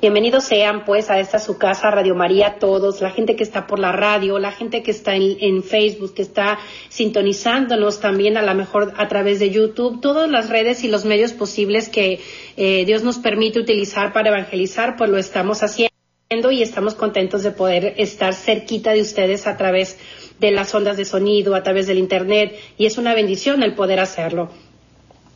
Bienvenidos sean pues a esta su casa, Radio María, todos, la gente que está por la radio, la gente que está en, Facebook, que está sintonizándonos también a lo mejor a través de YouTube, todas las redes y los medios posibles que eh, Dios nos permite utilizar para evangelizar, pues lo estamos haciendo y estamos contentos de poder estar cerquita de ustedes a través de las ondas de sonido, a través del Internet, y es una bendición el poder hacerlo.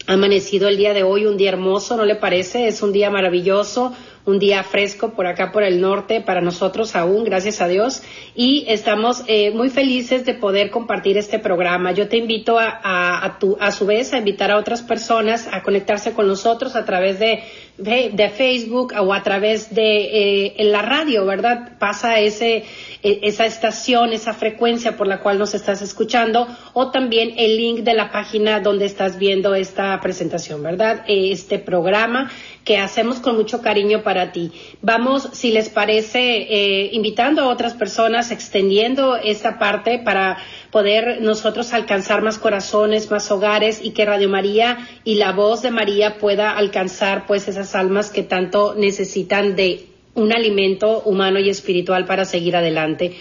Ha amanecido el día de hoy, un día hermoso, ¿no le parece? Es un día maravilloso, un día fresco por acá por el norte para nosotros aún, gracias a Dios, y estamos eh, muy felices de poder compartir este programa. Yo te invito a, a, tu, a su vez a invitar a otras personas a conectarse con nosotros a través de, de, Facebook o a través de eh, en la radio, ¿verdad? Pasa ese e, esa estación, esa frecuencia por la cual nos estás escuchando o también el link de la página donde estás viendo esta presentación, ¿verdad? Este programa que hacemos con mucho cariño para ti. Vamos, si les parece, eh, invitando a otras personas, extendiendo esta parte para poder nosotros alcanzar más corazones, más hogares y que Radio María y la voz de María pueda alcanzar pues esas almas que tanto necesitan de un alimento humano y espiritual para seguir adelante.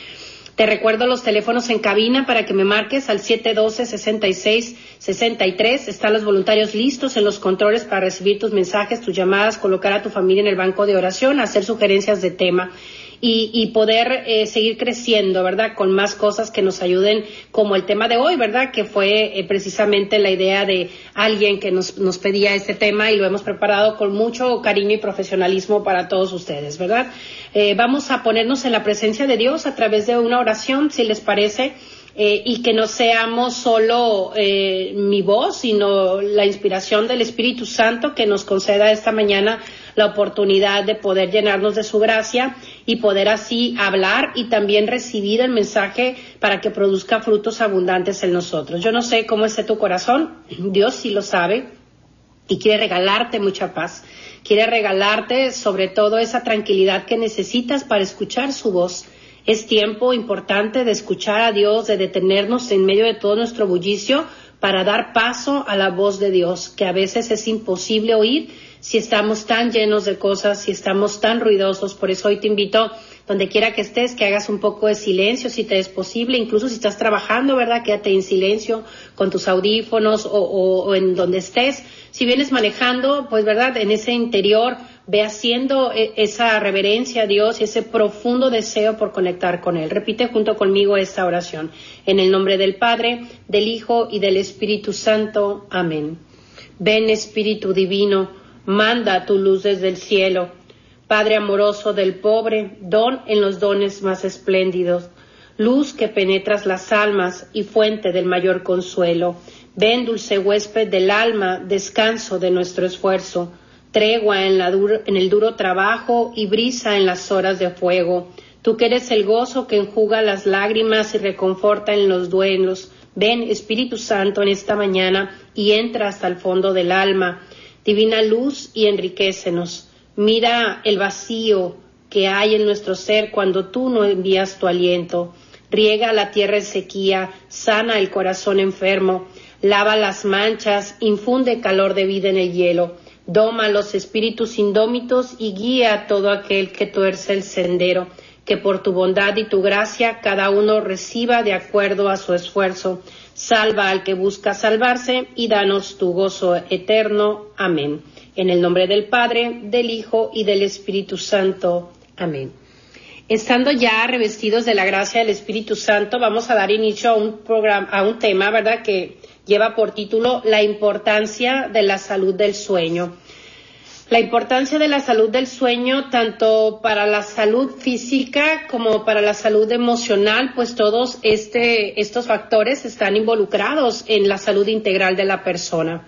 Te recuerdo los teléfonos en cabina para que me marques al 712-66-63. Están los voluntarios listos en los controles para recibir tus mensajes, tus llamadas, colocar a tu familia en el banco de oración, hacer sugerencias de tema y, poder eh, seguir creciendo, ¿verdad? Con más cosas que nos ayuden, como el tema de hoy, ¿verdad? Que fue eh, precisamente la idea de alguien que nos, nos pedía este tema y lo hemos preparado con mucho cariño y profesionalismo para todos ustedes, ¿verdad? Eh, vamos a ponernos en la presencia de Dios a través de una oración, si les parece. Y que no seamos solo mi voz, sino la inspiración del Espíritu Santo que nos conceda esta mañana la oportunidad de poder llenarnos de su gracia y poder así hablar y también recibir el mensaje para que produzca frutos abundantes en nosotros. Yo no sé cómo esté tu corazón, Dios sí lo sabe y quiere regalarte mucha paz. Quiere regalarte sobre todo esa tranquilidad que necesitas para escuchar su voz. Es tiempo importante de escuchar a Dios, de detenernos en medio de todo nuestro bullicio para dar paso a la voz de Dios, que a veces es imposible oír si estamos tan llenos de cosas, si estamos tan ruidosos. Por eso hoy te invito, donde quiera que estés, que hagas un poco de silencio si te es posible, incluso si estás trabajando, ¿verdad? Quédate en silencio con tus audífonos o, en donde estés. Si vienes manejando, pues, ¿verdad? En ese interior, ve haciendo e, esa reverencia a Dios y ese profundo deseo por conectar con Él. Repite junto conmigo esta oración. En el nombre del Padre, del Hijo y del Espíritu Santo. Amén. Ven Espíritu Divino manda tu luz desde el cielo. Padre amoroso del pobre, don en los dones más espléndidos, luz que penetras las almas y fuente del mayor consuelo. Ven, dulce huésped del alma, descanso de nuestro esfuerzo, tregua en, en el duro trabajo y brisa en las horas de fuego. Tú que eres el gozo que enjuga las lágrimas y reconforta en los duelos. Ven, Espíritu Santo, en esta mañana y entra hasta el fondo del alma divina luz y enriquecenos. Mira el vacío que hay en nuestro ser cuando tú no envías tu aliento. Riega la tierra en sequía, sana el corazón enfermo, lava las manchas, infunde calor de vida en el hielo, doma los espíritus indómitos y guía a todo aquel que tuerce el sendero, que por tu bondad y tu gracia cada uno reciba de acuerdo a su esfuerzo Salva al que busca salvarse y danos tu gozo eterno. Amén. En el nombre del Padre, del Hijo y del Espíritu Santo. Amén. Estando ya revestidos de la gracia del Espíritu Santo, vamos a dar inicio a un programa, a un tema, ¿verdad?, que lleva por título La importancia de la salud del sueño. La importancia de la salud del sueño, tanto para la salud física como para la salud emocional, pues todos este, estos factores están involucrados en la salud integral de la persona.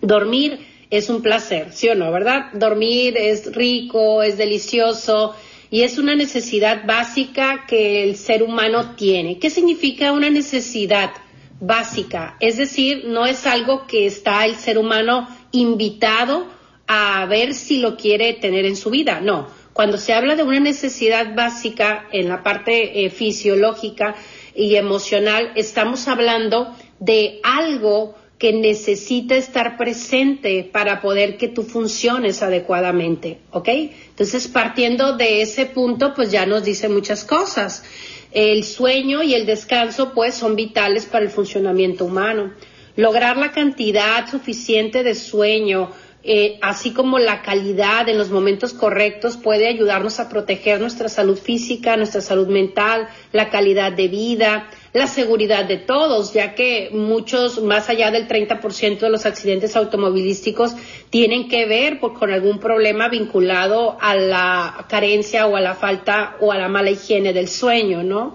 Dormir es un placer, ¿sí o no, verdad? Dormir es rico, es delicioso, y es una necesidad básica que el ser humano tiene. ¿Qué significa una necesidad básica? Es decir, no es algo que está el ser humano invitado a ver si lo quiere tener en su vida, no. Cuando se habla de una necesidad básica en la parte eh, fisiológica y emocional, estamos hablando de algo que necesita estar presente para poder que tú funciones adecuadamente, ¿ok? Entonces, partiendo de ese punto, pues ya nos dice muchas cosas. El sueño y el descanso, pues, son vitales para el funcionamiento humano. Lograr la cantidad suficiente de sueño, eh, así como la calidad en los momentos correctos puede ayudarnos a proteger nuestra salud física, nuestra salud mental, la calidad de vida, la seguridad de todos, ya que muchos, más allá del 30% de los accidentes automovilísticos tienen que ver con algún problema vinculado a la carencia o a la falta o a la mala higiene del sueño, ¿no?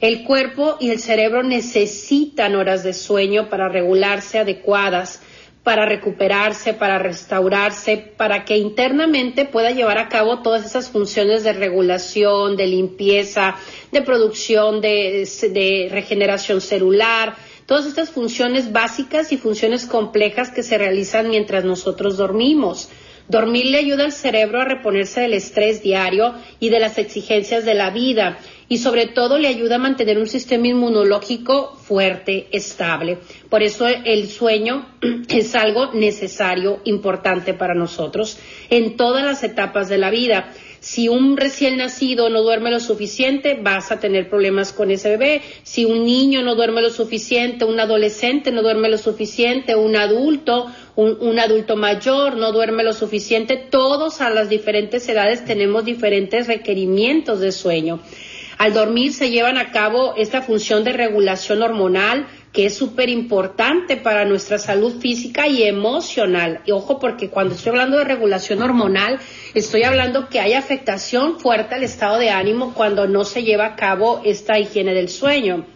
El cuerpo y el cerebro necesitan horas de sueño para regularse adecuadas para recuperarse, para restaurarse, para que internamente pueda llevar a cabo todas esas funciones de regulación, de limpieza, de producción, de, regeneración celular, todas estas funciones básicas y funciones complejas que se realizan mientras nosotros dormimos. Dormir le ayuda al cerebro a reponerse del estrés diario y de las exigencias de la vida y sobre todo le ayuda a mantener un sistema inmunológico fuerte, estable. Por eso el sueño es algo necesario, importante para nosotros en todas las etapas de la vida. Si un recién nacido no duerme lo suficiente, vas a tener problemas con ese bebé. Si un niño no duerme lo suficiente, un adolescente no duerme lo suficiente, un adulto, un, un, adulto mayor no duerme lo suficiente, todos a las diferentes edades tenemos diferentes requerimientos de sueño. Al dormir se llevan a cabo esta función de regulación hormonal que es súper importante para nuestra salud física y emocional. Y ojo, porque cuando estoy hablando de regulación hormonal, estoy hablando que hay afectación fuerte al estado de ánimo cuando no se lleva a cabo esta higiene del sueño.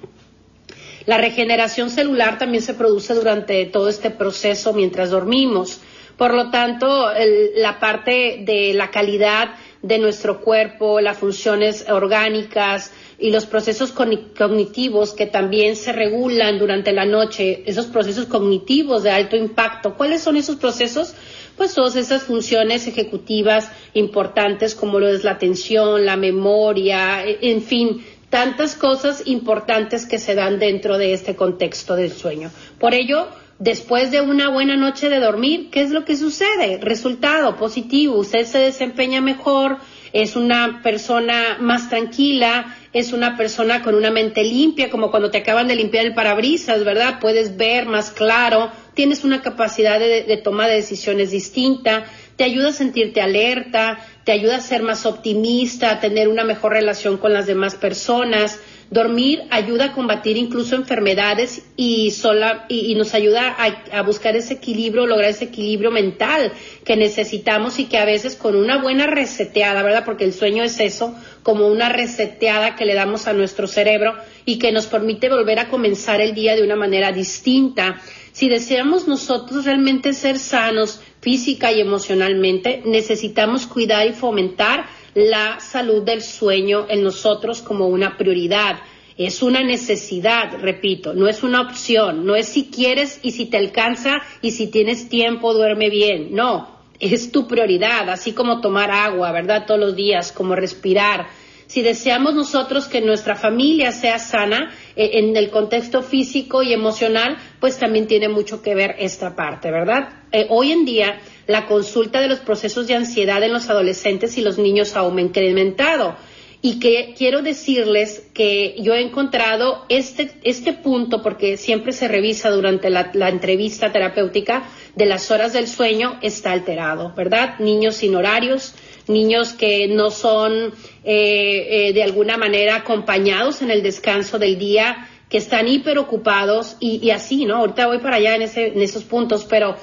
La regeneración celular también se produce durante todo este proceso mientras dormimos. Por lo tanto, la parte de la calidad de nuestro cuerpo, las funciones orgánicas y los procesos cognitivos que también se regulan durante la noche, esos procesos cognitivos de alto impacto. ¿Cuáles son esos procesos? Pues todas esas funciones ejecutivas importantes como lo es la atención, la memoria, e, en fin, tantas cosas importantes que se dan dentro de este contexto del sueño. Por ello, Después de una buena noche de dormir, ¿qué es lo que sucede? Resultado positivo, usted se desempeña mejor, es una persona más tranquila, es una persona con una mente limpia, como cuando te acaban de limpiar el parabrisas, ¿verdad? Puedes ver más claro, tienes una capacidad de, toma de decisiones distinta, te ayuda a sentirte alerta, te ayuda a ser más optimista, a tener una mejor relación con las demás personas, Dormir ayuda a combatir incluso enfermedades y, sola, y, nos ayuda a, buscar ese equilibrio, lograr ese equilibrio mental que necesitamos y que a veces con una buena reseteada, ¿verdad? Porque el sueño es eso, como una reseteada que le damos a nuestro cerebro y que nos permite volver a comenzar el día de una manera distinta. Si deseamos nosotros realmente ser sanos física y emocionalmente, necesitamos cuidar y fomentar la salud del sueño en nosotros como una prioridad. Es una necesidad, repito, no es una opción, no es si quieres y si te alcanza y si tienes tiempo duerme bien, no, es tu prioridad, así como tomar agua, ¿verdad? Todos los días, como respirar. Si deseamos nosotros que nuestra familia sea sana eh, en el contexto físico y emocional, pues también tiene mucho que ver esta parte, ¿verdad? Eh, hoy en día la consulta de los procesos de ansiedad en los adolescentes y los niños ha incrementado. Y que quiero decirles que yo he encontrado este, este punto, porque siempre se revisa durante la, entrevista terapéutica, de las horas del sueño está alterado, ¿verdad? Niños sin horarios, niños que no son eh, eh, de alguna manera acompañados en el descanso del día, que están hiperocupados y, y así, ¿no? Ahorita voy para allá en, ese, en esos puntos, pero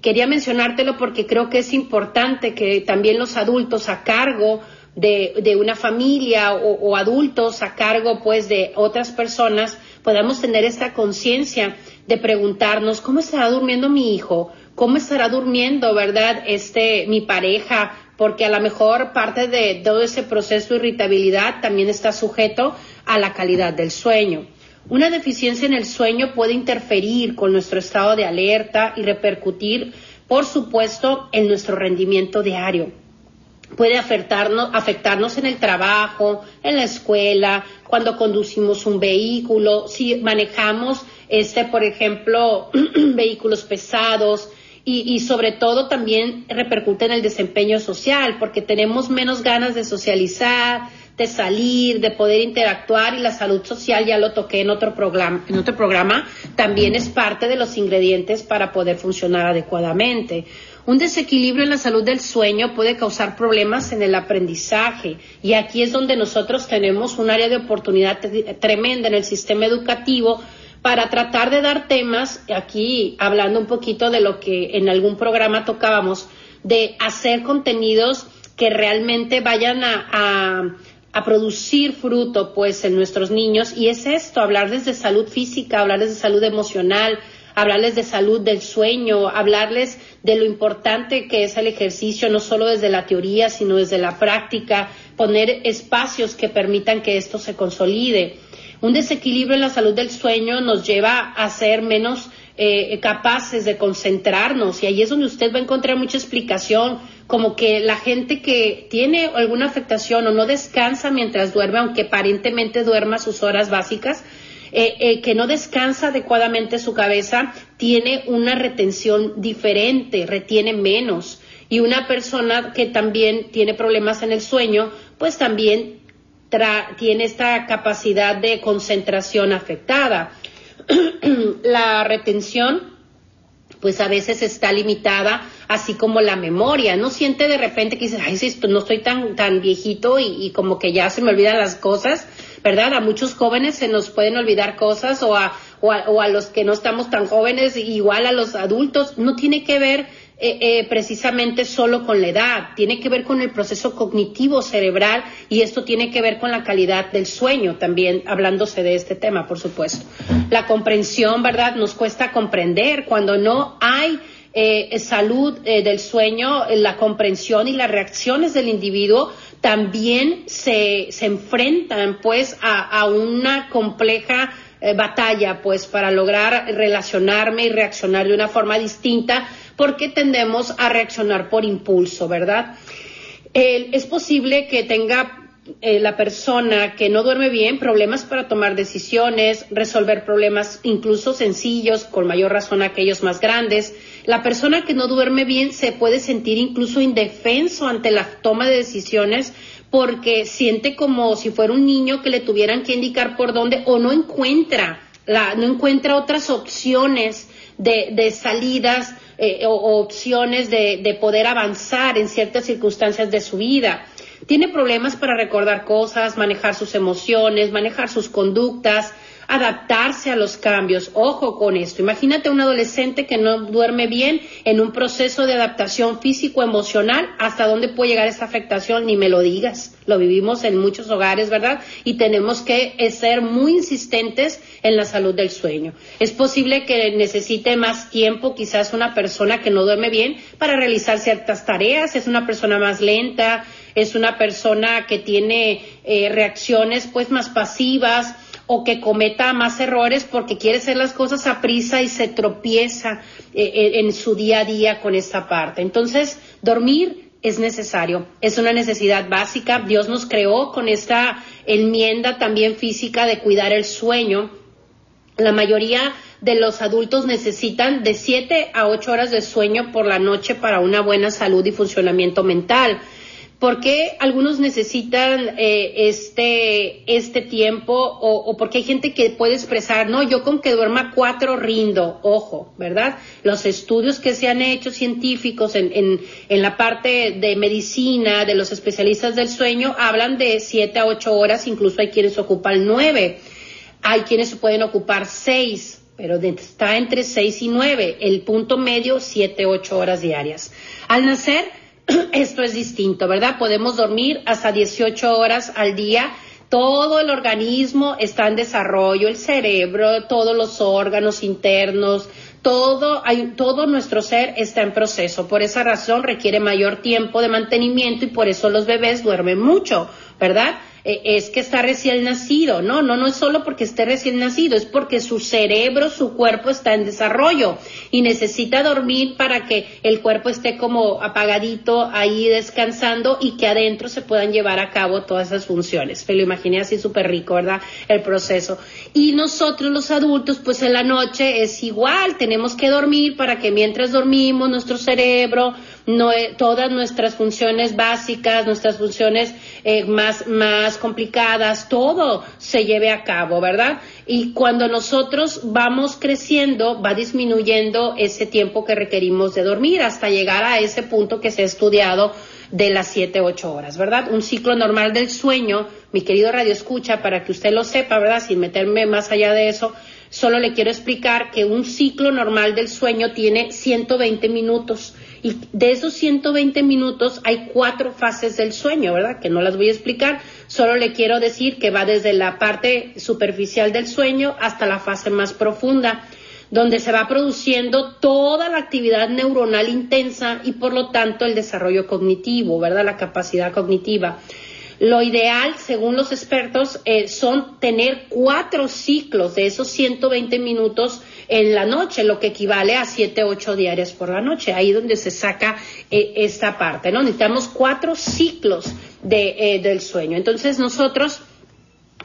quería mencionártelo porque creo que es importante que también los adultos a cargo de, una familia o, o, adultos a cargo pues de otras personas podamos tener esta conciencia de preguntarnos cómo estará durmiendo mi hijo, cómo estará durmiendo, ¿verdad? Este, mi pareja, porque a lo mejor parte de todo ese proceso de irritabilidad también está sujeto a la calidad del sueño. Una deficiencia en el sueño puede interferir con nuestro estado de alerta y repercutir, por supuesto, en nuestro rendimiento diario. Puede afectarnos, afectarnos en el trabajo, en la escuela, cuando conducimos un vehículo, si manejamos, este, por ejemplo, vehículos pesados, y, y, sobre todo también repercute en el desempeño social, porque tenemos menos ganas de socializar, de salir, de poder interactuar y la salud social, ya lo toqué en otro programa, en otro programa, también es parte de los ingredientes para poder funcionar adecuadamente. Un desequilibrio en la salud del sueño puede causar problemas en el aprendizaje y aquí es donde nosotros tenemos un área de oportunidad tremenda en el sistema educativo para tratar de dar temas, aquí hablando un poquito de lo que en algún programa tocábamos, de hacer contenidos que realmente vayan a, a a producir fruto pues en nuestros niños. Y es esto, hablarles de salud física, hablarles de salud emocional, hablarles de salud del sueño, hablarles de lo importante que es el ejercicio, no solo desde la teoría, sino desde la práctica, poner espacios que permitan que esto se consolide. Un desequilibrio en la salud del sueño nos lleva a ser menos eh, capaces de concentrarnos. Y ahí es donde usted va a encontrar mucha explicación como que la gente que tiene alguna afectación o no descansa mientras duerme, aunque aparentemente duerma sus horas básicas, eh, eh, que no descansa adecuadamente su cabeza, tiene una retención diferente, retiene menos. Y una persona que también tiene problemas en el sueño, pues también tiene esta capacidad de concentración afectada. la retención pues a veces está limitada, así como la memoria. No siente de repente que dices, ay, esto, no estoy tan, tan viejito y, como que ya se me olvidan las cosas, ¿verdad? A muchos jóvenes se nos pueden olvidar cosas o a, o a, o a los que no estamos tan jóvenes, igual a los adultos. No tiene que ver eh, eh, precisamente solo con la edad, tiene que ver con el proceso cognitivo cerebral y esto tiene que ver con la calidad del sueño también, hablándose de este tema, por supuesto. La comprensión, ¿verdad? Nos cuesta comprender cuando no hay eh, salud del sueño, la comprensión y las reacciones del individuo también se, se enfrentan pues a, a una compleja batalla pues para lograr relacionarme y reaccionar de una forma distinta porque tendemos a reaccionar por impulso, ¿verdad? es posible que tenga eh, la persona que no duerme bien problemas para tomar decisiones, resolver problemas incluso sencillos, con mayor razón aquellos más grandes. La persona que no duerme bien se puede sentir incluso indefenso ante la toma de decisiones porque siente como si fuera un niño que le tuvieran que indicar por dónde o no encuentra, la, no encuentra otras opciones de, de salidas eh, o, opciones de, de poder avanzar en ciertas circunstancias de su vida. Tiene problemas para recordar cosas, manejar sus emociones, manejar sus conductas, adaptarse a los cambios. Ojo con esto. Imagínate un adolescente que no duerme bien en un proceso de adaptación físico-emocional. ¿Hasta dónde puede llegar esa afectación? Ni me lo digas. Lo vivimos en muchos hogares, ¿verdad? Y tenemos que ser muy insistentes en la salud del sueño. Es posible que necesite más tiempo quizás una persona que no duerme bien para realizar ciertas tareas. Es una persona más lenta, es una persona que tiene eh, reacciones pues más pasivas o que cometa más errores porque quiere hacer las cosas a prisa y se tropieza eh, eh, en su día a día con esta parte. Entonces, dormir es necesario, es una necesidad básica. Dios nos creó con esta enmienda también física de cuidar el sueño. La mayoría de los adultos necesitan de 7 a 8 horas de sueño por la noche para una buena salud y funcionamiento mental ¿Por qué algunos necesitan eh, este, este tiempo o, o porque hay gente que puede expresar, no, yo con que duerma cuatro rindo, ojo, ¿verdad? Los estudios que se han hecho científicos en, en, en la parte de medicina, de los especialistas del sueño, hablan de siete a ocho horas, incluso hay quienes ocupan nueve, hay quienes pueden ocupar seis, pero está entre seis y nueve, el punto medio siete, ocho horas diarias. Al nacer, esto es distinto, ¿verdad? Podemos dormir hasta 18 horas al día. Todo el organismo está en desarrollo, el cerebro, todos los órganos internos, todo, hay, todo nuestro ser está en proceso. Por esa razón requiere mayor tiempo de mantenimiento y por eso los bebés duermen mucho, ¿verdad? Eh, es que está recién nacido. No, no, no es solo porque esté recién nacido, es porque su cerebro, su cuerpo está en desarrollo y necesita dormir para que el cuerpo esté como apagadito ahí descansando y que adentro se puedan llevar a cabo todas esas funciones. Me lo imaginé así súper rico, ¿verdad? El proceso. Y nosotros los adultos, pues en la noche es igual, tenemos que dormir para que mientras dormimos nuestro cerebro, no, todas nuestras funciones básicas, nuestras funciones eh, más, más complicadas, todo se lleve a cabo, ¿verdad? Y cuando nosotros vamos creciendo, va disminuyendo ese tiempo que requerimos de dormir hasta llegar a ese punto que se ha estudiado de las 7, 8 horas, ¿verdad? Un ciclo normal del sueño, mi querido Radio Escucha, para que usted lo sepa, ¿verdad? Sin meterme más allá de eso, solo le quiero explicar que un ciclo normal del sueño tiene 120 minutos y de esos 120 minutos hay cuatro fases del sueño, ¿verdad? Que no las voy a explicar, solo le quiero decir que va desde la parte superficial del sueño hasta la fase más profunda, donde se va produciendo toda la actividad neuronal intensa y por lo tanto el desarrollo cognitivo, ¿verdad? La capacidad cognitiva. Lo ideal, según los expertos, eh, son tener cuatro ciclos de esos 120 minutos en la noche, lo que equivale a 7, 8 diarias por la noche. Ahí donde se saca eh, esta parte, ¿no? Necesitamos cuatro ciclos de, eh, del sueño. Entonces nosotros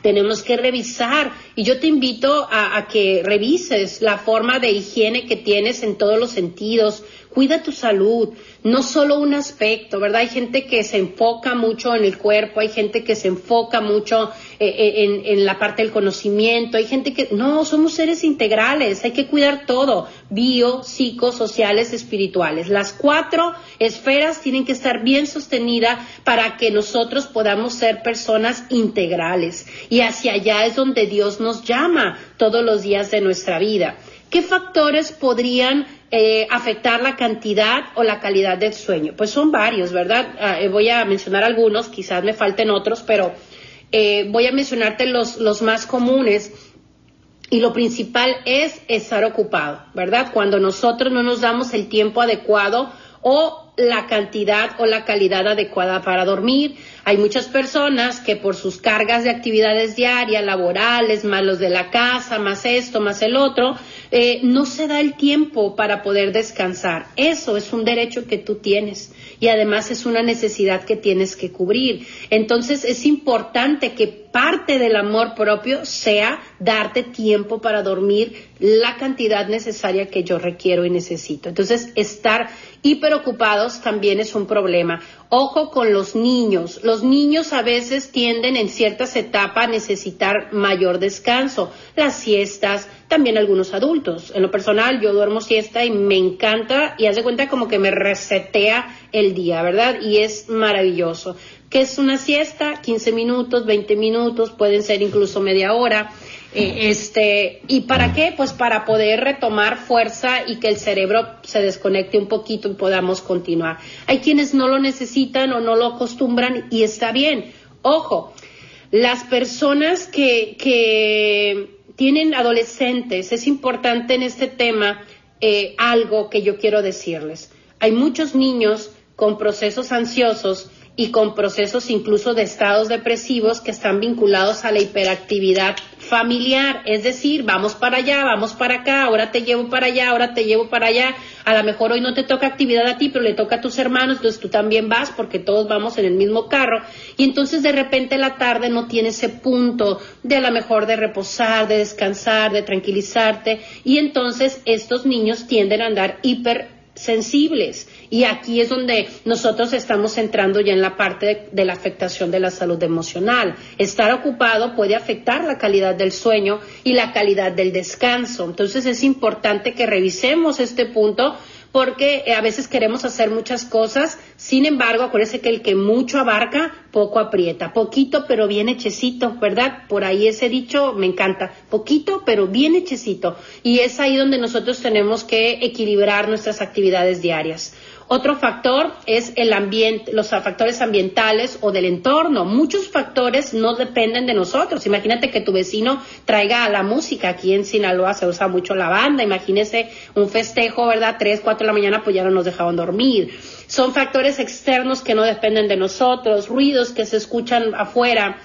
tenemos que revisar y yo te invito a, a, que revises la forma de higiene que tienes en todos los sentidos, cuida tu salud, no solo un aspecto, ¿verdad? Hay gente que se enfoca mucho en el cuerpo, hay gente que se enfoca mucho eh, eh, en, en, la parte del conocimiento, hay gente que, no, somos seres integrales, hay que cuidar todo, bio, psico, sociales, espirituales. Las cuatro esferas tienen que estar bien sostenidas para que nosotros podamos ser personas integrales. Y hacia allá es donde Dios nos llama todos los días de nuestra vida. ¿Qué factores podrían eh, afectar la cantidad o la calidad del sueño? Pues son varios, ¿verdad? Ah, eh, voy a mencionar algunos, quizás me falten otros, pero eh, voy a mencionarte los, los más comunes. Y lo principal es estar ocupado, ¿verdad? Cuando nosotros no nos damos el tiempo adecuado o la cantidad o la calidad adecuada para dormir. Hay muchas personas que por sus cargas de actividades diarias, laborales, más los de la casa, más esto, más el otro, eh, no se da el tiempo para poder descansar. Eso es un derecho que tú tienes y además es una necesidad que tienes que cubrir. Entonces es importante que parte del amor propio sea darte tiempo para dormir la cantidad necesaria que yo requiero y necesito. Entonces estar hiperocupados también es un problema. Ojo con los niños. Los niños a veces tienden en ciertas etapas a necesitar mayor descanso. Las siestas, también algunos adultos. En lo personal, yo duermo siesta y me encanta y hace cuenta como que me resetea el día, ¿verdad? Y es maravilloso. ¿Qué es una siesta? 15 minutos, 20 minutos, pueden ser incluso media hora. Eh, este, ¿Y para qué? Pues para poder retomar fuerza y que el cerebro se desconecte un poquito y podamos continuar. Hay quienes no lo necesitan o no lo acostumbran y está bien. Ojo, las personas que, que tienen adolescentes, es importante en este tema eh, algo que yo quiero decirles. Hay muchos niños con procesos ansiosos y con procesos incluso de estados depresivos que están vinculados a la hiperactividad familiar, es decir, vamos para allá, vamos para acá, ahora te llevo para allá, ahora te llevo para allá, a lo mejor hoy no te toca actividad a ti, pero le toca a tus hermanos, entonces tú también vas porque todos vamos en el mismo carro. Y entonces de repente la tarde no tiene ese punto de a lo mejor de reposar, de descansar, de tranquilizarte. Y entonces estos niños tienden a andar hiper sensibles. Y aquí es donde nosotros estamos entrando ya en la parte de, la afectación de la salud emocional. Estar ocupado puede afectar la calidad del sueño y la calidad del descanso. Entonces es importante que revisemos este punto porque eh, a veces queremos hacer muchas cosas, sin embargo, acuérdense que el que mucho abarca, poco aprieta, poquito pero bien hechecito, ¿verdad? Por ahí ese dicho me encanta, poquito pero bien hechecito. Y es ahí donde nosotros tenemos que equilibrar nuestras actividades diarias. Otro factor es el ambiente, los factores ambientales o del entorno. Muchos factores no dependen de nosotros. Imagínate que tu vecino traiga la música. Aquí en Sinaloa se usa mucho la banda. Imagínese un festejo, ¿verdad? Tres, cuatro de la mañana, pues ya no nos dejaban dormir. Son factores externos que no dependen de nosotros, ruidos que se escuchan afuera.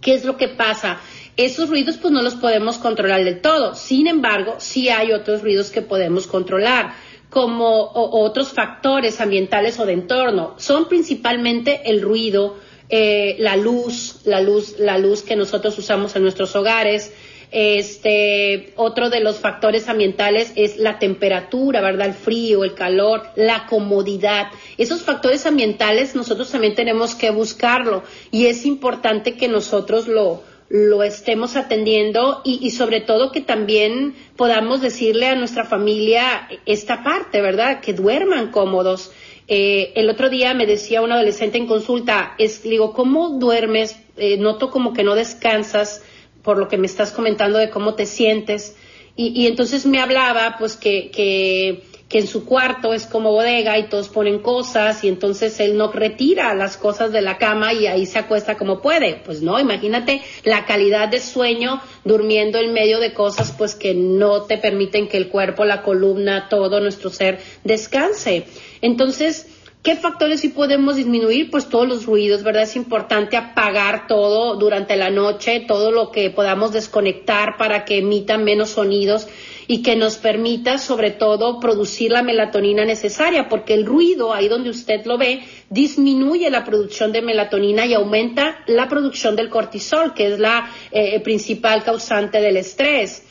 ¿Qué es lo que pasa? Esos ruidos pues no los podemos controlar del todo. Sin embargo, sí hay otros ruidos que podemos controlar como otros factores ambientales o de entorno. Son principalmente el ruido, eh, la luz, la luz, la luz que nosotros usamos en nuestros hogares. Este, otro de los factores ambientales es la temperatura, ¿verdad? El frío, el calor, la comodidad. Esos factores ambientales nosotros también tenemos que buscarlo y es importante que nosotros lo, lo estemos atendiendo y, sobre todo que también podamos decirle a nuestra familia esta parte, ¿verdad? Que duerman cómodos. Eh, el otro día me decía un adolescente en consulta, digo, ¿cómo duermes? Eh, noto como que no descansas por lo que me estás comentando de cómo te sientes. Y, y entonces me hablaba, pues, que, que que en su cuarto es como bodega y todos ponen cosas y entonces él no retira las cosas de la cama y ahí se acuesta como puede. Pues no, imagínate la calidad de sueño durmiendo en medio de cosas pues que no te permiten que el cuerpo, la columna, todo nuestro ser descanse. Entonces, ¿Qué factores sí podemos disminuir? Pues todos los ruidos, ¿verdad? Es importante apagar todo durante la noche, todo lo que podamos desconectar para que emitan menos sonidos y que nos permita sobre todo producir la melatonina necesaria, porque el ruido, ahí donde usted lo ve, disminuye la producción de melatonina y aumenta la producción del cortisol, que es la eh, principal causante del estrés.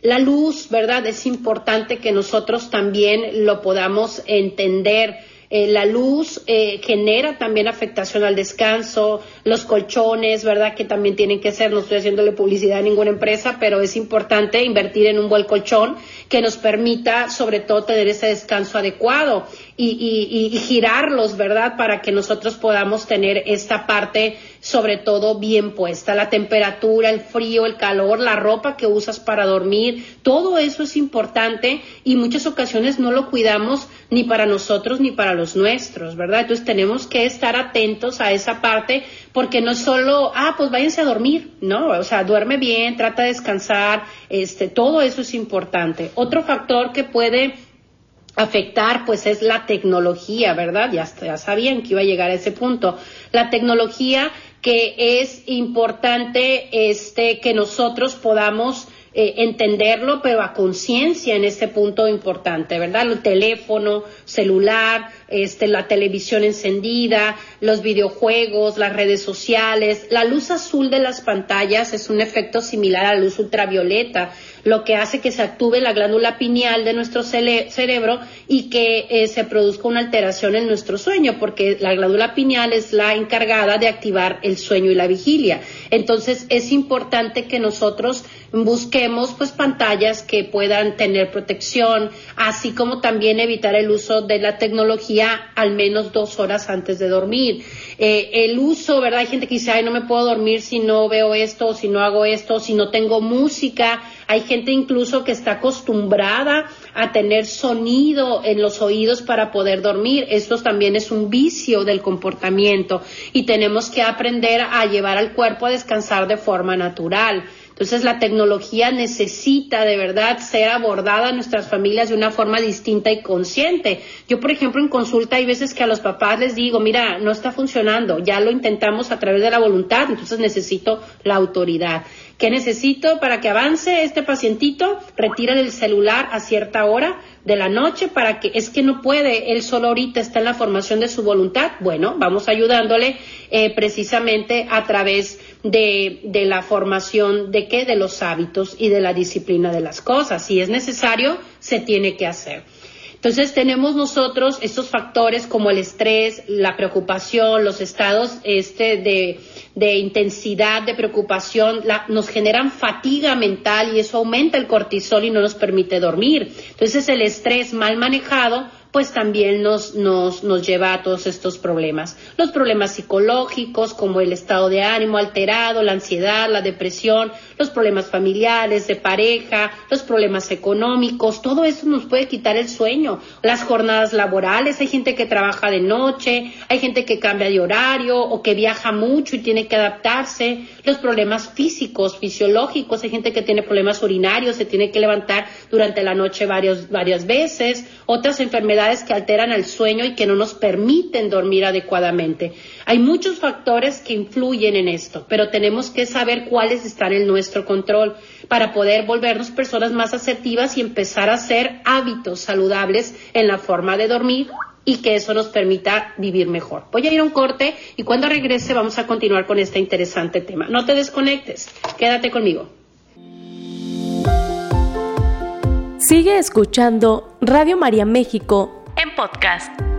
La luz, ¿verdad? Es importante que nosotros también lo podamos entender eh, la luz eh, genera también afectación al descanso, los colchones, ¿verdad? Que también tienen que ser, no estoy haciéndole publicidad a ninguna empresa, pero es importante invertir en un buen colchón que nos permita sobre todo tener ese descanso adecuado y, y, girarlos, ¿verdad? Para que nosotros podamos tener esta parte sobre todo bien puesta. La temperatura, el frío, el calor, la ropa que usas para dormir, todo eso es importante y muchas ocasiones no lo cuidamos ni para nosotros ni para los nuestros, ¿verdad? Entonces tenemos que estar atentos a esa parte porque no solo, ah, pues váyanse a dormir, ¿no? O sea, duerme bien, trata de descansar, este, todo eso es importante. Otro factor que puede afectar pues es la tecnología, ¿verdad? Ya, ya sabían que iba a llegar a ese punto. La tecnología que es importante este que nosotros podamos eh, entenderlo, pero a conciencia en este punto importante, ¿verdad? El teléfono, celular, este, la televisión encendida, los videojuegos, las redes sociales. La luz azul de las pantallas es un efecto similar a la luz ultravioleta lo que hace que se actúe la glándula pineal de nuestro cerebro y que eh, se produzca una alteración en nuestro sueño, porque la glándula pineal es la encargada de activar el sueño y la vigilia. Entonces es importante que nosotros busquemos pues pantallas que puedan tener protección, así como también evitar el uso de la tecnología al menos dos horas antes de dormir. Eh, el uso, ¿verdad? Hay gente que dice, ay, no me puedo dormir si no veo esto, si no hago esto, si no tengo música. Hay gente incluso que está acostumbrada a tener sonido en los oídos para poder dormir. Esto también es un vicio del comportamiento y tenemos que aprender a llevar al cuerpo a descansar de forma natural. Entonces la tecnología necesita de verdad ser abordada en nuestras familias de una forma distinta y consciente. Yo, por ejemplo, en consulta hay veces que a los papás les digo, mira, no está funcionando, ya lo intentamos a través de la voluntad, entonces necesito la autoridad. ¿Qué necesito para que avance este pacientito? Retira el celular a cierta hora de la noche para que es que no puede, él solo ahorita está en la formación de su voluntad. Bueno, vamos ayudándole eh, precisamente a través de, de la formación de qué, de los hábitos y de la disciplina de las cosas. Si es necesario, se tiene que hacer. Entonces tenemos nosotros estos factores como el estrés, la preocupación, los estados este de, intensidad, de preocupación, nos generan fatiga mental y eso aumenta el cortisol y no nos permite dormir. Entonces el estrés mal manejado pues también nos, nos, nos lleva a todos estos problemas. Los problemas psicológicos como el estado de ánimo alterado, la ansiedad, la depresión, los problemas familiares, de pareja, los problemas económicos, todo eso nos puede quitar el sueño. Las jornadas laborales, hay gente que trabaja de noche, hay gente que cambia de horario o que viaja mucho y tiene que adaptarse, los problemas físicos, fisiológicos, hay gente que tiene problemas urinarios, se tiene que levantar durante la noche varios, varias veces, otras enfermedades que alteran el sueño y que no nos permiten dormir adecuadamente. Hay muchos factores que influyen en esto, pero tenemos que saber cuáles están en nuestro control para poder volvernos personas más asertivas y empezar a hacer hábitos saludables en la forma de dormir y que eso nos permita vivir mejor. Voy a ir a un corte y cuando regrese vamos a continuar con este interesante tema. No te desconectes, quédate conmigo. Sigue escuchando Radio María México en podcast.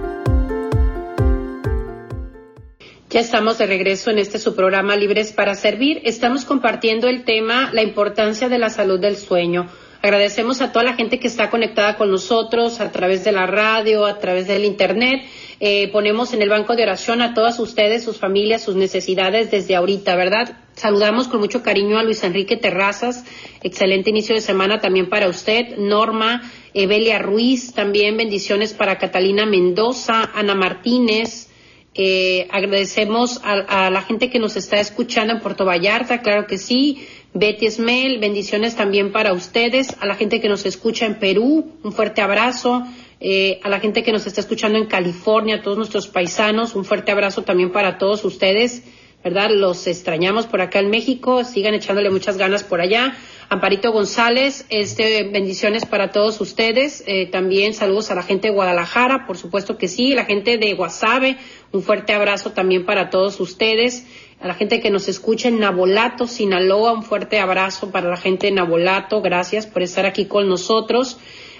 Ya estamos de regreso en este su programa Libres para Servir. Estamos compartiendo el tema la importancia de la salud del sueño. Agradecemos a toda la gente que está conectada con nosotros a través de la radio, a través del internet. Eh, ponemos en el banco de oración a todas ustedes, sus familias, sus necesidades desde ahorita, ¿verdad? Saludamos con mucho cariño a Luis Enrique Terrazas. Excelente inicio de semana también para usted. Norma, Evelia Ruiz, también bendiciones para Catalina Mendoza, Ana Martínez. Eh, agradecemos a, a, la gente que nos está escuchando en Puerto Vallarta, claro que sí. Betty Smell, bendiciones también para ustedes, a la gente que nos escucha en Perú, un fuerte abrazo, eh, a la gente que nos está escuchando en California, a todos nuestros paisanos, un fuerte abrazo también para todos ustedes, ¿verdad? Los extrañamos por acá en México, sigan echándole muchas ganas por allá. Amparito González, este, bendiciones para todos ustedes. Eh, también saludos a la gente de Guadalajara, por supuesto que sí, la gente de Guasave, un fuerte abrazo también para todos ustedes a la gente que nos escucha en Nabolato, Sinaloa, un fuerte abrazo para la gente de Nabolato, gracias por estar aquí con nosotros.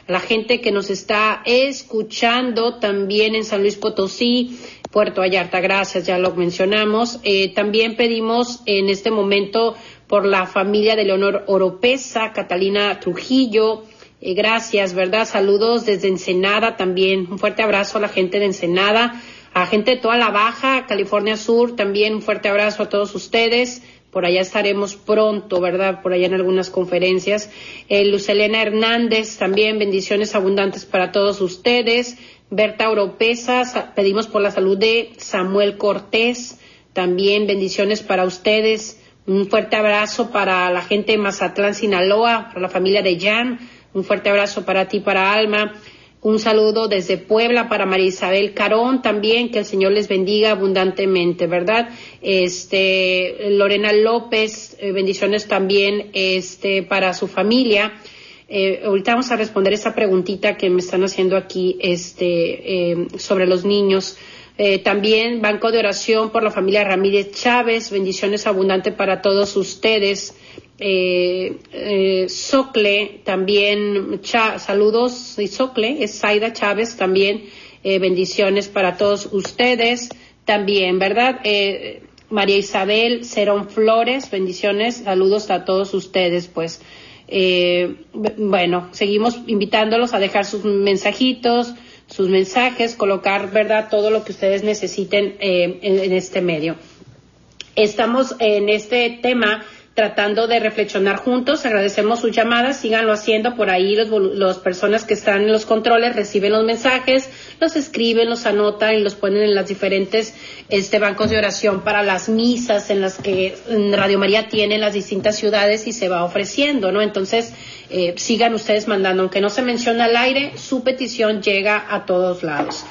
A la gente que nos está escuchando también en San Luis Potosí, Puerto Vallarta, gracias, ya lo mencionamos. Eh, también pedimos en este momento por la familia de Leonor Oropesa, Catalina Trujillo, eh, gracias, ¿verdad? Saludos desde Ensenada también. Un fuerte abrazo a la gente de Ensenada a gente de toda la Baja, California Sur, también un fuerte abrazo a todos ustedes. Por allá estaremos pronto, ¿verdad? Por allá en algunas conferencias. Eh, Lucelena Hernández, también bendiciones abundantes para todos ustedes. Berta Oropesa, pedimos por la salud de Samuel Cortés, también bendiciones para ustedes. Un fuerte abrazo para la gente de Mazatlán, Sinaloa, para la familia de Jan. Un fuerte abrazo para ti, para Alma. Un saludo desde Puebla para María Isabel Carón también, que el Señor les bendiga abundantemente, ¿verdad? Este, Lorena López, eh, bendiciones también, este, para su familia. Eh, ahorita vamos a responder esa preguntita que me están haciendo aquí, este, eh, sobre los niños. también Banco de Oración por la familia Ramírez Chávez, bendiciones abundantes para todos ustedes eh, eh, Socle, también saludos y Socle, es Zaida Chávez, también eh, bendiciones para todos ustedes, también, ¿verdad? Eh, María Isabel Cerón Flores, bendiciones, saludos a todos ustedes, pues. Bueno, seguimos invitándolos a dejar sus mensajitos, sus mensajes, colocar, ¿verdad? Todo lo que ustedes necesiten en, en este medio. Estamos en este tema tratando de reflexionar juntos. Agradecemos sus llamadas, síganlo haciendo por ahí. Los, las personas que están en los controles reciben los mensajes, los escriben, los anotan y los ponen en las diferentes este, bancos de oración para las misas en las que Radio María tiene en las distintas ciudades y se va ofreciendo, ¿no? Entonces, eh, sigan ustedes mandando, aunque no se menciona al aire, su petición llega a todos lados.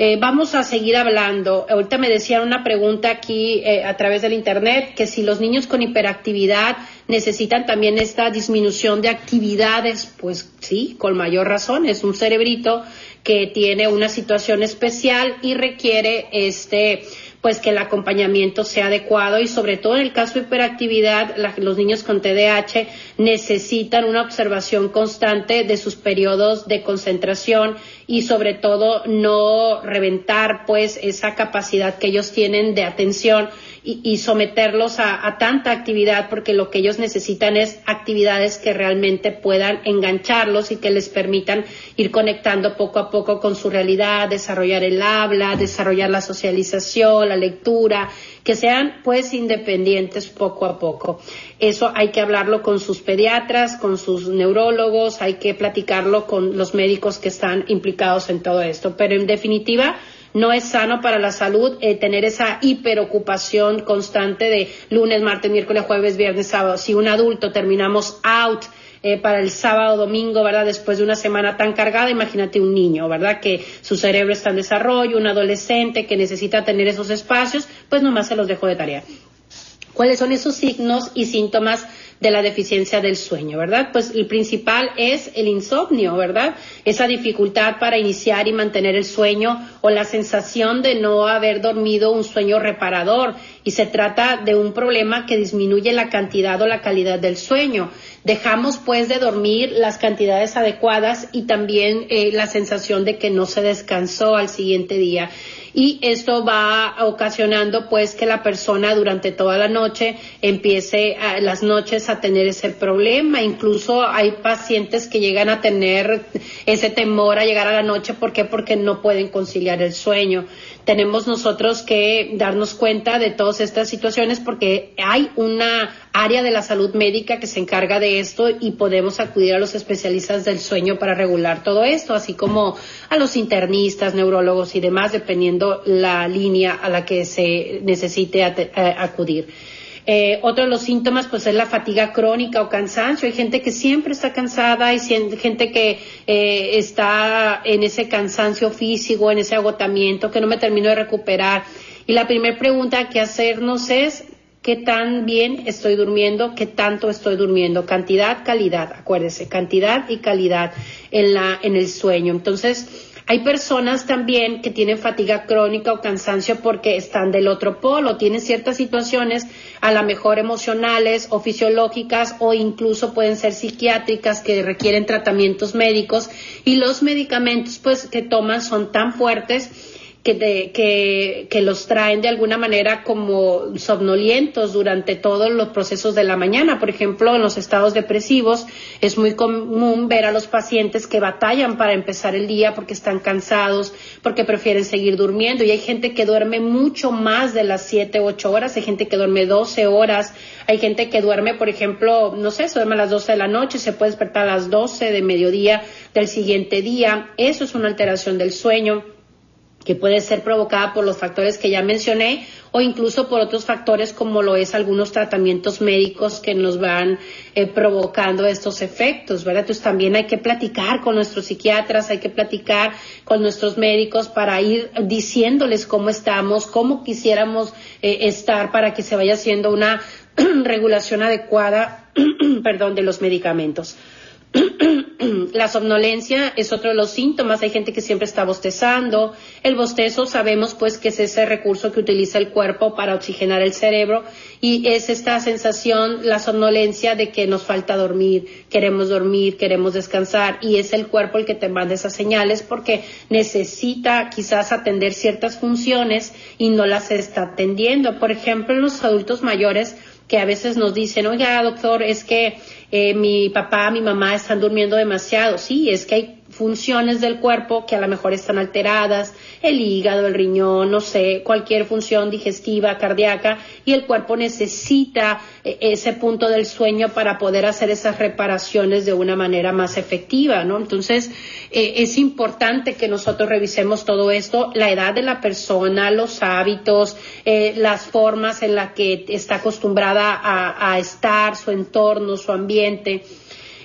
Eh, vamos a seguir hablando. Ahorita me decían una pregunta aquí eh, a través del Internet, que si los niños con hiperactividad necesitan también esta disminución de actividades, pues sí, con mayor razón. Es un cerebrito que tiene una situación especial y requiere este pues que el acompañamiento sea adecuado y sobre todo en el caso de hiperactividad, los niños con TDAH necesitan una observación constante de sus periodos de concentración y sobre todo no reventar pues esa capacidad que ellos tienen de atención y, someterlos a, tanta actividad porque lo que ellos necesitan es actividades que realmente puedan engancharlos y que les permitan ir conectando poco a poco con su realidad, desarrollar el habla, desarrollar la socialización, la lectura, que sean pues independientes poco a poco. Eso hay que hablarlo con sus pediatras, con sus neurólogos, hay que platicarlo con los médicos que están implicados en todo esto. Pero en definitiva, no es sano para la salud eh, tener esa hiperocupación constante de lunes, martes, miércoles, jueves, viernes, sábado. Si un adulto terminamos out eh, para el sábado, domingo, ¿verdad? Después de una semana tan cargada, imagínate un niño, ¿verdad? Que su cerebro está en desarrollo, un adolescente que necesita tener esos espacios, pues nomás se los dejo de tarea. ¿Cuáles son esos signos y síntomas de la deficiencia del sueño, ¿verdad? Pues el principal es el insomnio, ¿verdad? Esa dificultad para iniciar y mantener el sueño o la sensación de no haber dormido un sueño reparador. Y se trata de un problema que disminuye la cantidad o la calidad del sueño. Dejamos pues de dormir las cantidades adecuadas y también eh, la sensación de que no se descansó al siguiente día y esto va ocasionando pues que la persona durante toda la noche empiece a, las noches a tener ese problema. Incluso hay pacientes que llegan a tener ese temor a llegar a la noche. ¿Por qué? Porque no pueden conciliar el sueño tenemos nosotros que darnos cuenta de todas estas situaciones porque hay una área de la salud médica que se encarga de esto y podemos acudir a los especialistas del sueño para regular todo esto, así como a los internistas, neurólogos y demás, dependiendo la línea a la que se necesite eh, acudir. Eh, otro de los síntomas pues es la fatiga crónica o cansancio. Hay gente que siempre está cansada, hay gente que eh, está en ese cansancio físico, en ese agotamiento, que no me termino de recuperar. Y la primera pregunta que hacernos es qué tan bien estoy durmiendo, qué tanto estoy durmiendo, cantidad, calidad, acuérdese, cantidad y calidad en la en el sueño. Entonces, hay personas también que tienen fatiga crónica o cansancio porque están del otro polo, tienen ciertas situaciones a lo mejor emocionales o fisiológicas o incluso pueden ser psiquiátricas que requieren tratamientos médicos y los medicamentos pues que toman son tan fuertes que, que, los traen de alguna manera como somnolientos durante todos los procesos de la mañana. Por ejemplo, en los estados depresivos es muy común ver a los pacientes que batallan para empezar el día porque están cansados, porque prefieren seguir durmiendo. Y hay gente que duerme mucho más de las 7, 8 horas, hay gente que duerme 12 horas, hay gente que duerme, por ejemplo, no sé, se duerme a las 12 de la noche, se puede despertar a las 12 de mediodía del siguiente día. Eso es una alteración del sueño que puede ser provocada por los factores que ya mencioné o incluso por otros factores como lo es algunos tratamientos médicos que nos van eh, provocando estos efectos, ¿verdad? Entonces también hay que platicar con nuestros psiquiatras, hay que platicar con nuestros médicos para ir diciéndoles cómo estamos, cómo quisiéramos eh, estar para que se vaya haciendo una regulación adecuada, perdón, de los medicamentos. la somnolencia es otro de los síntomas. Hay gente que siempre está bostezando. El bostezo sabemos pues que es ese recurso que utiliza el cuerpo para oxigenar el cerebro y es esta sensación, la somnolencia de que nos falta dormir, queremos dormir, queremos descansar y es el cuerpo el que te manda esas señales porque necesita quizás atender ciertas funciones y no las está atendiendo. Por ejemplo, en los adultos mayores que a veces nos dicen, oiga, doctor, es que eh, mi papá, mi mamá están durmiendo demasiado. Sí, es que hay funciones del cuerpo que a lo mejor están alteradas, el hígado, el riñón, no sé, cualquier función digestiva, cardíaca, y el cuerpo necesita eh, ese punto del sueño para poder hacer esas reparaciones de una manera más efectiva, ¿no? Entonces, eh, es importante que nosotros revisemos todo esto, la edad de la persona, los hábitos, eh, las formas en las que está acostumbrada a, a estar, su entorno, su ambiente.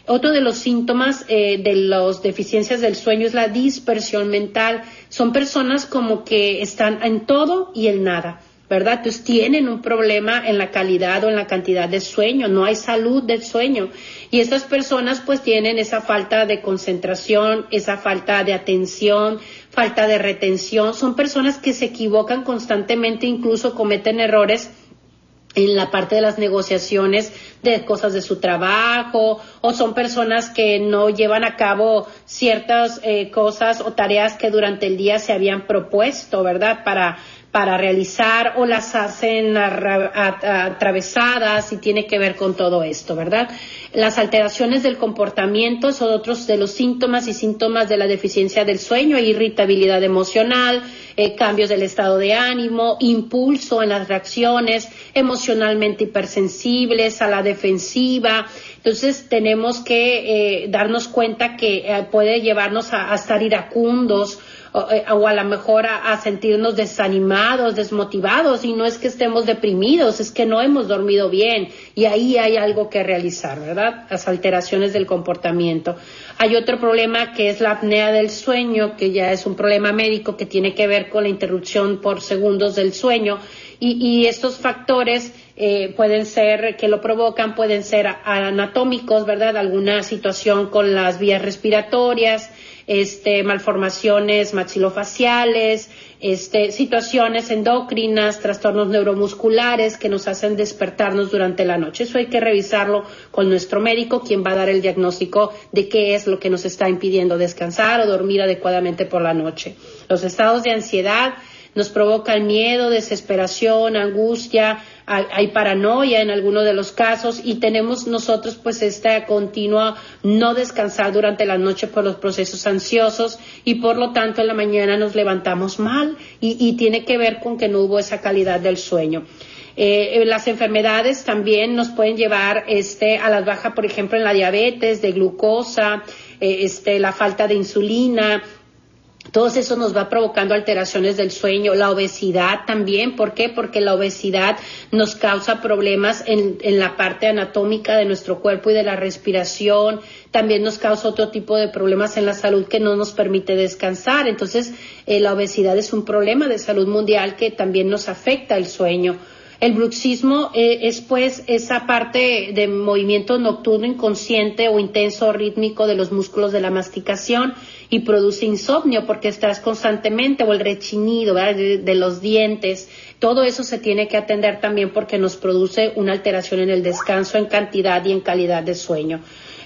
Otro de los síntomas eh, de las deficiencias del sueño es la dispersión mental. Son personas como que están en todo y en nada. ¿verdad? Entonces tienen un problema en la calidad o en la cantidad de sueño, no hay salud del sueño. Y estas personas pues tienen esa falta de concentración, esa falta de atención, falta de retención. Son personas que se equivocan constantemente, incluso cometen errores en la parte de las negociaciones de cosas de su trabajo o son personas que no llevan a cabo ciertas eh, cosas o tareas que durante el día se habían propuesto, ¿verdad? Para para realizar o las hacen atravesadas y tiene que ver con todo esto, ¿verdad? Las alteraciones del comportamiento son otros de los síntomas y síntomas de la deficiencia del sueño, irritabilidad emocional, eh, cambios del estado de ánimo, impulso en las reacciones, emocionalmente hipersensibles, a la defensiva. Entonces tenemos que eh, darnos cuenta que eh, puede llevarnos a estar iracundos eh, o, a lo mejor a, sentirnos desanimados, desmotivados, y no es que estemos deprimidos, es que no hemos dormido bien, y ahí hay algo que realizar, ¿verdad? Las alteraciones del comportamiento. Hay otro problema que es la apnea del sueño, que ya es un problema médico que tiene que ver con la interrupción por segundos del sueño, y, estos factores eh, pueden ser que lo provocan, pueden ser anatómicos, ¿verdad? Alguna situación con las vías respiratorias, este, malformaciones maxilofaciales, este, situaciones endocrinas, trastornos neuromusculares que nos hacen despertarnos durante la noche. Eso hay que revisarlo con nuestro médico, quien va a dar el diagnóstico de qué es lo que nos está impidiendo descansar o dormir adecuadamente por la noche. Los estados de ansiedad nos provocan miedo, desesperación, angustia, hay paranoia en algunos de los casos y tenemos nosotros pues esta continua no descansar durante la noche por los procesos ansiosos y por lo tanto en la mañana nos levantamos mal y, tiene que ver con que no hubo esa calidad del sueño. Eh, las enfermedades también nos pueden llevar este, a las bajas, por ejemplo, en la diabetes, de glucosa, eh, este, la falta de insulina, todo eso nos va provocando alteraciones del sueño, la obesidad también. ¿Por qué? Porque la obesidad nos causa problemas en, la parte anatómica de nuestro cuerpo y de la respiración. También nos causa otro tipo de problemas en la salud que no nos permite descansar. Entonces, eh, la obesidad es un problema de salud mundial que también nos afecta el sueño. El bruxismo eh, es pues esa parte de movimiento nocturno inconsciente o intenso rítmico de los músculos de la masticación y produce insomnio porque estás constantemente o el rechinido de, los dientes. Todo eso se tiene que atender también porque nos produce una alteración en el descanso, en cantidad y en calidad de sueño.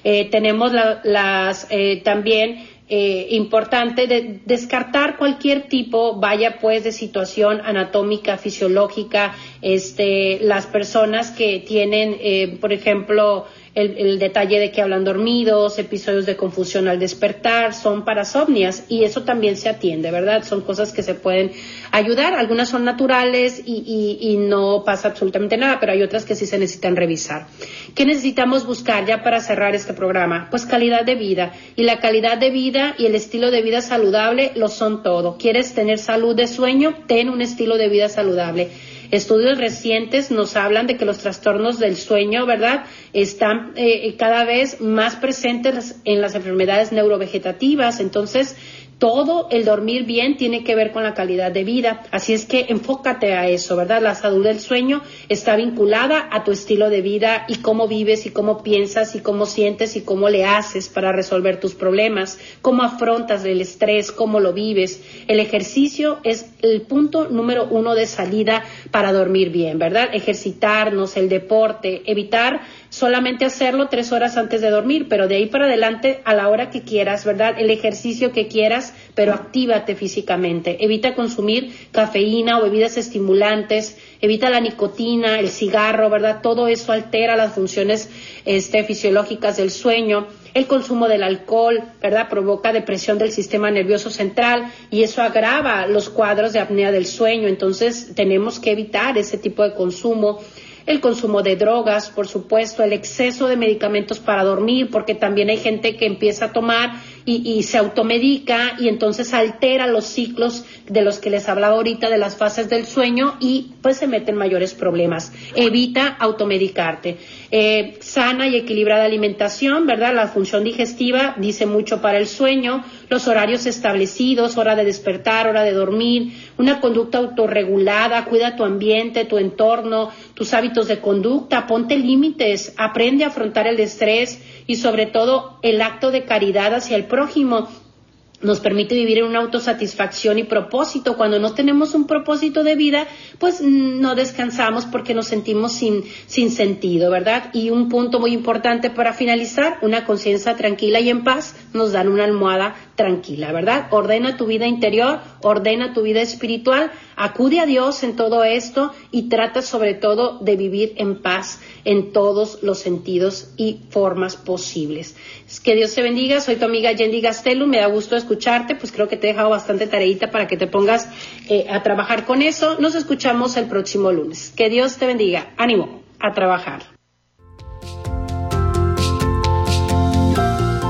Eh, tenemos las eh, también eh, importante de descartar cualquier tipo, vaya pues, de situación anatómica, fisiológica, este, las personas que tienen, eh, por ejemplo, el, detalle de que hablan dormidos, episodios de confusión al despertar, son parasomnias y eso también se atiende, ¿verdad? Son cosas que se pueden ayudar, algunas son naturales y, y, no pasa absolutamente nada, pero hay otras que sí se necesitan revisar. ¿Qué necesitamos buscar ya para cerrar este programa? Pues calidad de vida y la calidad de vida y el estilo de vida saludable lo son todo. ¿Quieres tener salud de sueño? Ten un estilo de vida saludable. Estudios recientes nos hablan de que los trastornos del sueño, ¿verdad?, están eh, cada vez más presentes en las enfermedades neurovegetativas. Entonces, todo el dormir bien tiene que ver con la calidad de vida. Así es que enfócate a eso, ¿verdad? La salud del sueño está vinculada a tu estilo de vida y cómo vives y cómo piensas y cómo sientes y cómo le haces para resolver tus problemas, cómo afrontas el estrés, cómo lo vives. El ejercicio es el punto número uno de salida para dormir bien, ¿verdad? Ejercitarnos, el deporte, evitar solamente hacerlo tres horas antes de dormir, pero de ahí para adelante a la hora que quieras, ¿verdad? El ejercicio que quieras, pero actívate físicamente. Evita consumir cafeína o bebidas estimulantes, evita la nicotina, el cigarro, ¿verdad? Todo eso altera las funciones este, fisiológicas del sueño. El consumo del alcohol, ¿verdad? Provoca depresión del sistema nervioso central y eso agrava los cuadros de apnea del sueño. Entonces, tenemos que evitar ese tipo de consumo el consumo de drogas, por supuesto, el exceso de medicamentos para dormir, porque también hay gente que empieza a tomar y, se automedica y entonces altera los ciclos de los que les hablaba ahorita de las fases del sueño y pues se meten mayores problemas. Evita automedicarte. Eh, sana y equilibrada alimentación, ¿verdad? La función digestiva dice mucho para el sueño, los horarios establecidos, hora de despertar, hora de dormir, una conducta autorregulada, cuida tu ambiente, tu entorno, tus hábitos de conducta, ponte límites, aprende a afrontar el estrés y sobre todo el acto de caridad hacia el prójimo nos permite vivir en una autosatisfacción y propósito. Cuando no tenemos un propósito de vida, pues no descansamos porque nos sentimos sin, sin sentido, ¿verdad? Y un punto muy importante para finalizar, una conciencia tranquila y en paz nos dan una almohada tranquila, ¿verdad? Ordena tu vida interior, ordena tu vida espiritual, acude a Dios en todo esto y trata sobre todo de vivir en paz en todos los sentidos y formas posibles. Que Dios te bendiga, soy tu amiga Yendi Gastelum, me da gusto escucharte, pues creo que te he dejado bastante tareita para que te pongas eh, a trabajar con eso. Nos escuchamos el próximo lunes. Que Dios te bendiga, ánimo a trabajar.